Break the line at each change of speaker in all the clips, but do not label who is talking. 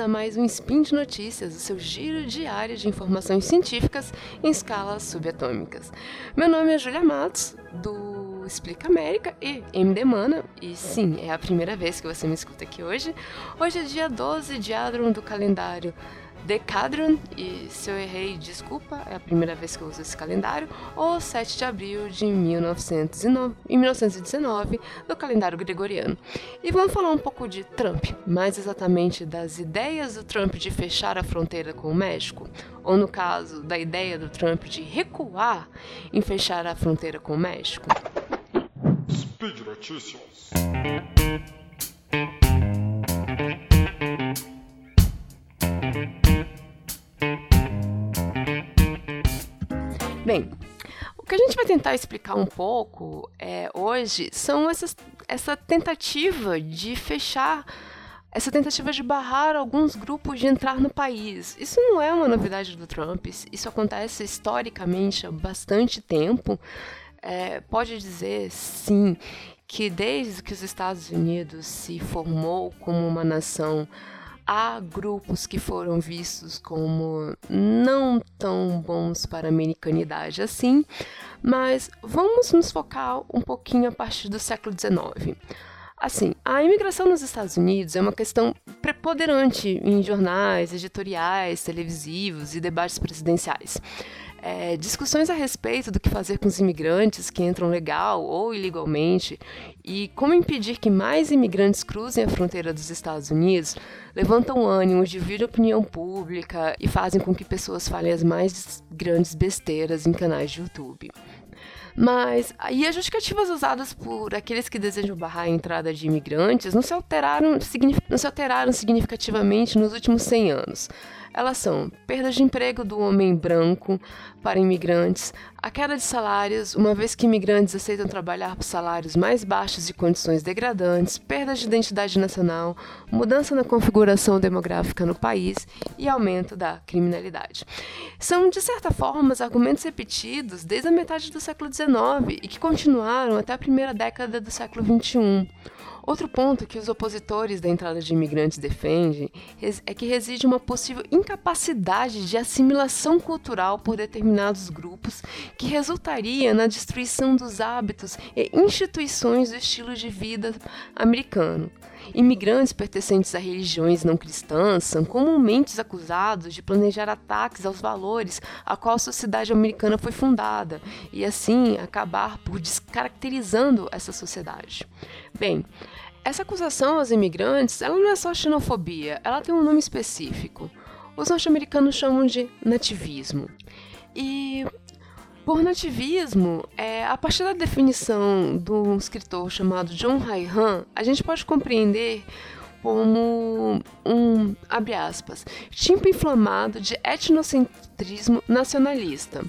a mais um Spin de Notícias, o seu giro diário de informações científicas em escalas subatômicas. Meu nome é Julia Matos, do Explica América e MD Mana, e sim, é a primeira vez que você me escuta aqui hoje. Hoje é dia 12 de Adron do calendário Decadron, e se eu errei, desculpa, é a primeira vez que eu uso esse calendário, ou 7 de abril de 1909, 1919, do calendário gregoriano. E vamos falar um pouco de Trump, mais exatamente das ideias do Trump de fechar a fronteira com o México, ou no caso, da ideia do Trump de recuar em fechar a fronteira com o México. Speed Notícias. Tentar explicar um pouco é, hoje são essas, essa tentativa de fechar essa tentativa de barrar alguns grupos de entrar no país. Isso não é uma novidade do Trump, isso acontece historicamente há bastante tempo. É, pode dizer, sim, que desde que os Estados Unidos se formou como uma nação há grupos que foram vistos como não tão bons para a americanidade assim, mas vamos nos focar um pouquinho a partir do século XIX. Assim, a imigração nos Estados Unidos é uma questão preponderante em jornais, editoriais, televisivos e debates presidenciais é, discussões a respeito do que fazer com os imigrantes que entram legal ou ilegalmente e como impedir que mais imigrantes cruzem a fronteira dos Estados Unidos levantam ânimo, dividem a opinião pública e fazem com que pessoas falem as mais grandes besteiras em canais de YouTube. Mas e as justificativas usadas por aqueles que desejam barrar a entrada de imigrantes não se alteraram, não se alteraram significativamente nos últimos 100 anos. Elas são perda de emprego do homem branco para imigrantes, a queda de salários, uma vez que imigrantes aceitam trabalhar por salários mais baixos e condições degradantes, perda de identidade nacional, mudança na configuração demográfica no país e aumento da criminalidade. São, de certa forma, argumentos repetidos desde a metade do século XIX e que continuaram até a primeira década do século XXI. Outro ponto que os opositores da entrada de imigrantes defendem é que reside uma possível incapacidade de assimilação cultural por determinados grupos que resultaria na destruição dos hábitos e instituições do estilo de vida americano. Imigrantes pertencentes a religiões não cristãs são comumente acusados de planejar ataques aos valores a qual a sociedade americana foi fundada e assim acabar por descaracterizando essa sociedade. Bem, essa acusação aos imigrantes, ela não é só xenofobia, ela tem um nome específico. Os norte-americanos chamam de nativismo. E por nativismo, é, a partir da definição de um escritor chamado John Haihan, a gente pode compreender como um, abre aspas, tipo inflamado de etnocentrismo nacionalista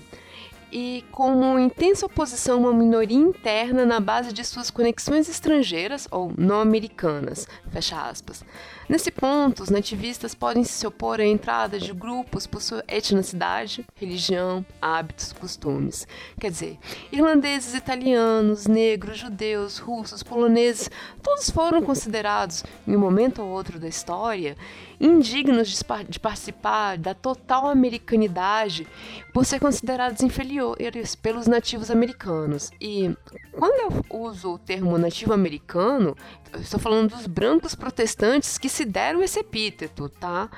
e como intensa oposição a uma minoria interna na base de suas conexões estrangeiras ou não americanas, fecha aspas. Nesse ponto, os nativistas podem se opor à entrada de grupos por sua etnicidade, religião, hábitos, costumes. Quer dizer, irlandeses, italianos, negros, judeus, russos, poloneses, todos foram considerados, em um momento ou outro da história, indignos de, de participar da total americanidade por ser considerados inferiores pelos nativos americanos. E quando eu uso o termo nativo americano, estou falando dos brancos protestantes que se deram esse epíteto, tá?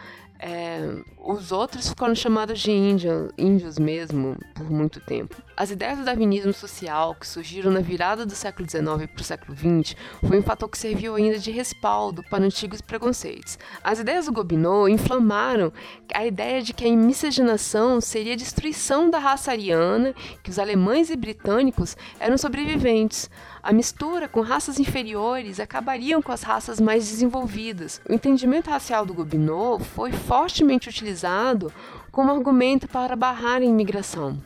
É, os outros ficaram chamados de índio, índios mesmo por muito tempo. As ideias do darwinismo social, que surgiram na virada do século XIX para o século XX, foi um fator que serviu ainda de respaldo para antigos preconceitos. As ideias do Gobineau inflamaram a ideia de que a miscigenação seria a destruição da raça ariana, que os alemães e britânicos eram sobreviventes. A mistura com raças inferiores acabariam com as raças mais desenvolvidas. O entendimento racial do Gobineau foi fortemente utilizado como argumento para barrar a imigração.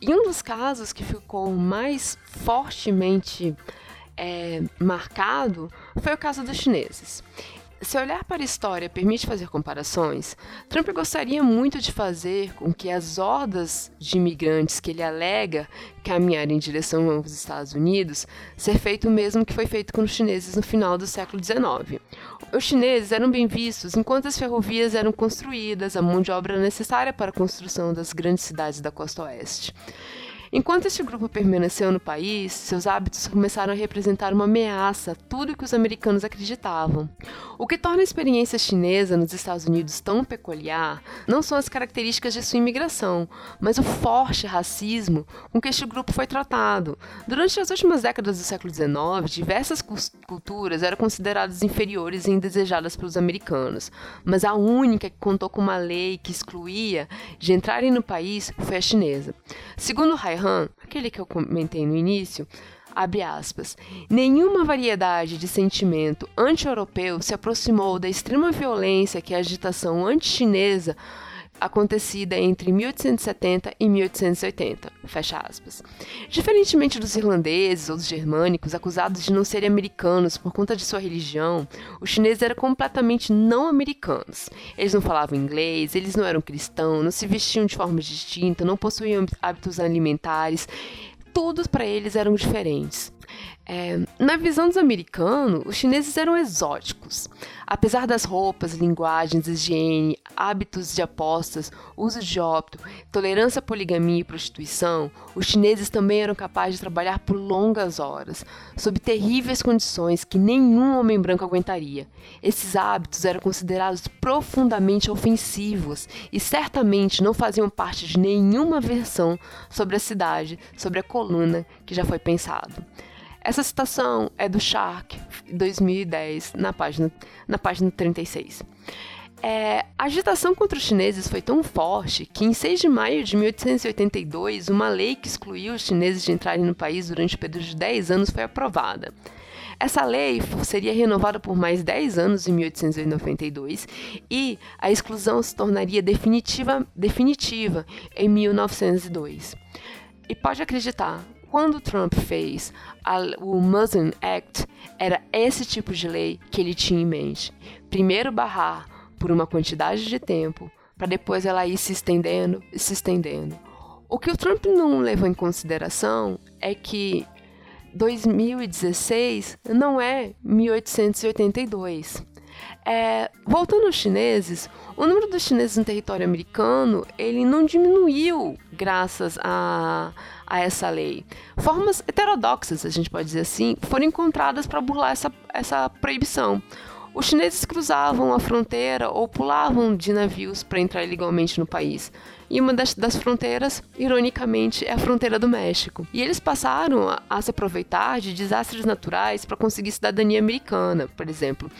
E um dos casos que ficou mais fortemente é, marcado foi o caso dos chineses. Se olhar para a história permite fazer comparações, Trump gostaria muito de fazer com que as hordas de imigrantes que ele alega caminharem em direção aos Estados Unidos ser feito o mesmo que foi feito com os chineses no final do século XIX. Os chineses eram bem vistos enquanto as ferrovias eram construídas, a mão de obra necessária para a construção das grandes cidades da costa oeste. Enquanto este grupo permaneceu no país, seus hábitos começaram a representar uma ameaça a tudo que os americanos acreditavam. O que torna a experiência chinesa nos Estados Unidos tão peculiar não são as características de sua imigração, mas o forte racismo com que este grupo foi tratado. Durante as últimas décadas do século XIX, diversas culturas eram consideradas inferiores e indesejadas pelos americanos, mas a única que contou com uma lei que excluía de entrarem no país foi a chinesa. Segundo Hai Aquele que eu comentei no início, abre aspas, nenhuma variedade de sentimento anti-europeu se aproximou da extrema violência que a agitação anti-chinesa acontecida entre 1870 e 1880. Fecha aspas. Diferentemente dos irlandeses ou dos germânicos, acusados de não serem americanos por conta de sua religião, os chineses eram completamente não americanos. Eles não falavam inglês, eles não eram cristãos, não se vestiam de forma distinta, não possuíam hábitos alimentares. Todos para eles eram diferentes. É, na visão dos americanos, os chineses eram exóticos. Apesar das roupas, linguagens, higiene, hábitos de apostas, uso de ópio, tolerância à poligamia e prostituição, os chineses também eram capazes de trabalhar por longas horas, sob terríveis condições que nenhum homem branco aguentaria. Esses hábitos eram considerados profundamente ofensivos e certamente não faziam parte de nenhuma versão sobre a cidade, sobre a coluna que já foi pensado. Essa citação é do Shark, 2010, na página, na página 36. É, a agitação contra os chineses foi tão forte que, em 6 de maio de 1882, uma lei que excluiu os chineses de entrarem no país durante o período de 10 anos foi aprovada. Essa lei seria renovada por mais 10 anos em 1892 e a exclusão se tornaria definitiva, definitiva em 1902. E pode acreditar, quando Trump fez a, o Muslim Act, era esse tipo de lei que ele tinha em mente. Primeiro barrar por uma quantidade de tempo, para depois ela ir se estendendo e se estendendo. O que o Trump não levou em consideração é que 2016 não é 1882. É, voltando aos chineses, o número dos chineses no território americano ele não diminuiu graças a, a essa lei. Formas heterodoxas, a gente pode dizer assim, foram encontradas para burlar essa, essa proibição. Os chineses cruzavam a fronteira ou pulavam de navios para entrar ilegalmente no país. E uma das, das, fronteiras, ironicamente, é a fronteira do México. E eles passaram a, a se aproveitar de desastres naturais para conseguir cidadania americana, por exemplo.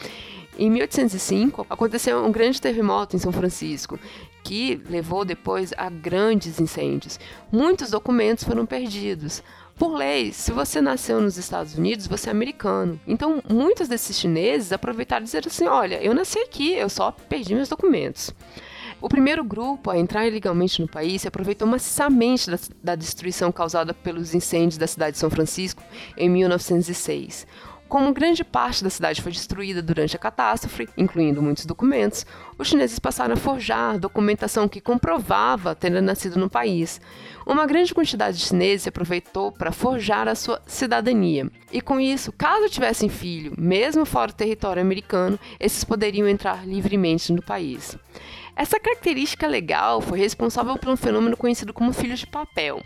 Em 1805, aconteceu um grande terremoto em São Francisco, que levou depois a grandes incêndios. Muitos documentos foram perdidos. Por lei, se você nasceu nos Estados Unidos, você é americano. Então, muitos desses chineses aproveitaram e disseram assim: olha, eu nasci aqui, eu só perdi meus documentos. O primeiro grupo a entrar ilegalmente no país se aproveitou maciçamente da, da destruição causada pelos incêndios da cidade de São Francisco em 1906. Como grande parte da cidade foi destruída durante a catástrofe, incluindo muitos documentos, os chineses passaram a forjar documentação que comprovava ter nascido no país. Uma grande quantidade de chineses se aproveitou para forjar a sua cidadania. E com isso, caso tivessem filho, mesmo fora do território americano, esses poderiam entrar livremente no país. Essa característica legal foi responsável por um fenômeno conhecido como filhos de papel.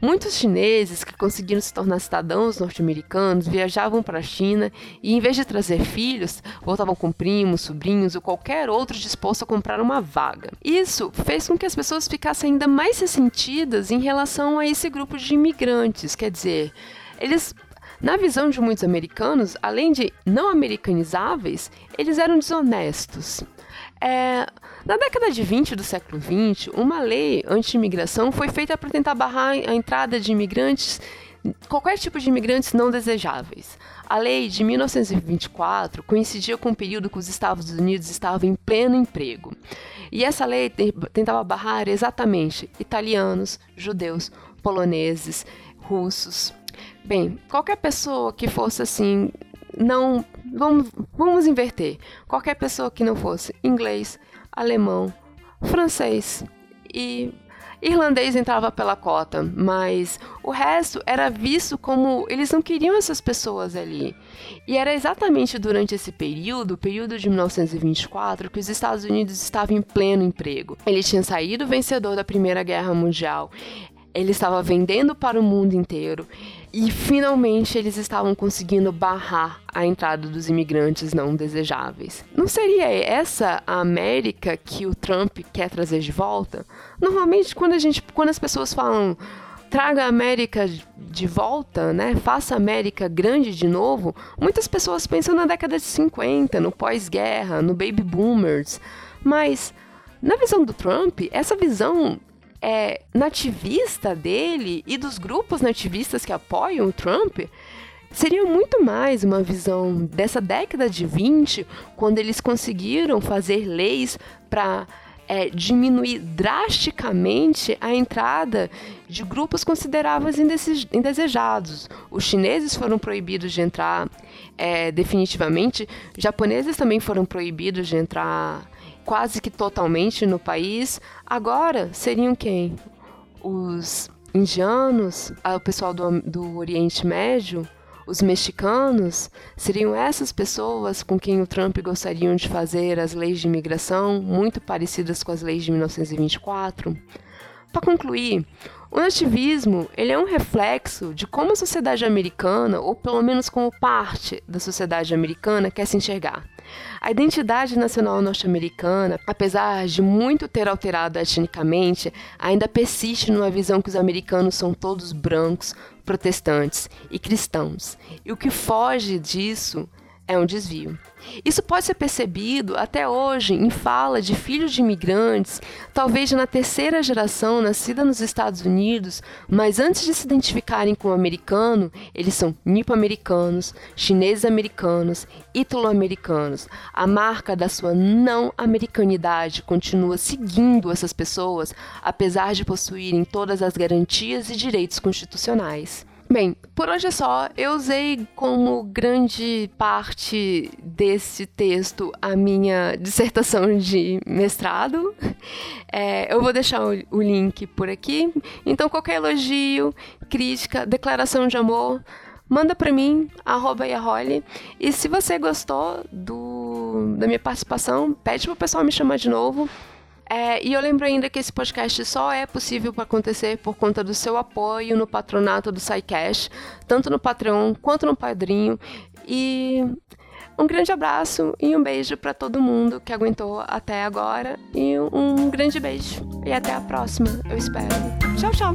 Muitos chineses que conseguiram se tornar cidadãos norte-americanos viajavam para a China e, em vez de trazer filhos, voltavam com primos, sobrinhos ou qualquer outro disposto a comprar uma vaga. Isso fez com que as pessoas ficassem ainda mais ressentidas em relação a esse grupo de imigrantes, quer dizer, eles na visão de muitos americanos, além de não americanizáveis, eles eram desonestos. É, na década de 20 do século 20, uma lei anti-imigração foi feita para tentar barrar a entrada de imigrantes, qualquer tipo de imigrantes não desejáveis. A lei de 1924 coincidia com o período que os Estados Unidos estavam em pleno emprego. E essa lei tentava barrar exatamente italianos, judeus, poloneses, russos. Bem, qualquer pessoa que fosse assim, não. Vamos, vamos inverter. Qualquer pessoa que não fosse inglês, alemão, francês e, Irlandês entrava pela cota, mas o resto era visto como eles não queriam essas pessoas ali. E era exatamente durante esse período, o período de 1924, que os Estados Unidos estavam em pleno emprego. Ele tinha saído vencedor da Primeira Guerra Mundial. Ele estava vendendo para o mundo inteiro e finalmente eles estavam conseguindo barrar a entrada dos imigrantes não desejáveis. Não seria essa a América que o Trump quer trazer de volta? Normalmente quando a gente, quando as pessoas falam traga a América de volta, né? Faça a América grande de novo. Muitas pessoas pensam na década de 50, no pós-guerra, no baby boomers. Mas na visão do Trump, essa visão é, nativista dele e dos grupos nativistas que apoiam o Trump seria muito mais uma visão dessa década de 20, quando eles conseguiram fazer leis para é, diminuir drasticamente a entrada de grupos consideráveis indesejados. Os chineses foram proibidos de entrar é, definitivamente, japoneses também foram proibidos de entrar quase que totalmente no país. Agora seriam quem? Os indianos, o pessoal do, do Oriente Médio, os mexicanos, seriam essas pessoas com quem o Trump gostaria de fazer as leis de imigração, muito parecidas com as leis de 1924? Para concluir, o nativismo ele é um reflexo de como a sociedade americana, ou pelo menos como parte da sociedade americana, quer se enxergar. A identidade nacional norte-americana, apesar de muito ter alterado etnicamente, ainda persiste numa visão que os americanos são todos brancos, protestantes e cristãos. E o que foge disso é um desvio. Isso pode ser percebido até hoje em fala de filhos de imigrantes, talvez na terceira geração nascida nos Estados Unidos, mas antes de se identificarem como americano, eles são nipo-americanos, chineses-americanos, ítalo-americanos. A marca da sua não americanidade continua seguindo essas pessoas, apesar de possuírem todas as garantias e direitos constitucionais. Bem, por hoje é só. Eu usei como grande parte desse texto a minha dissertação de mestrado. É, eu vou deixar o, o link por aqui. Então, qualquer elogio, crítica, declaração de amor, manda para mim, arroba Yaholi. E se você gostou do, da minha participação, pede pro pessoal me chamar de novo. É, e eu lembro ainda que esse podcast só é possível para acontecer por conta do seu apoio no patronato do SciCash, tanto no Patreon quanto no Padrinho. E um grande abraço e um beijo para todo mundo que aguentou até agora. E um grande beijo. E até a próxima, eu espero. Tchau, tchau!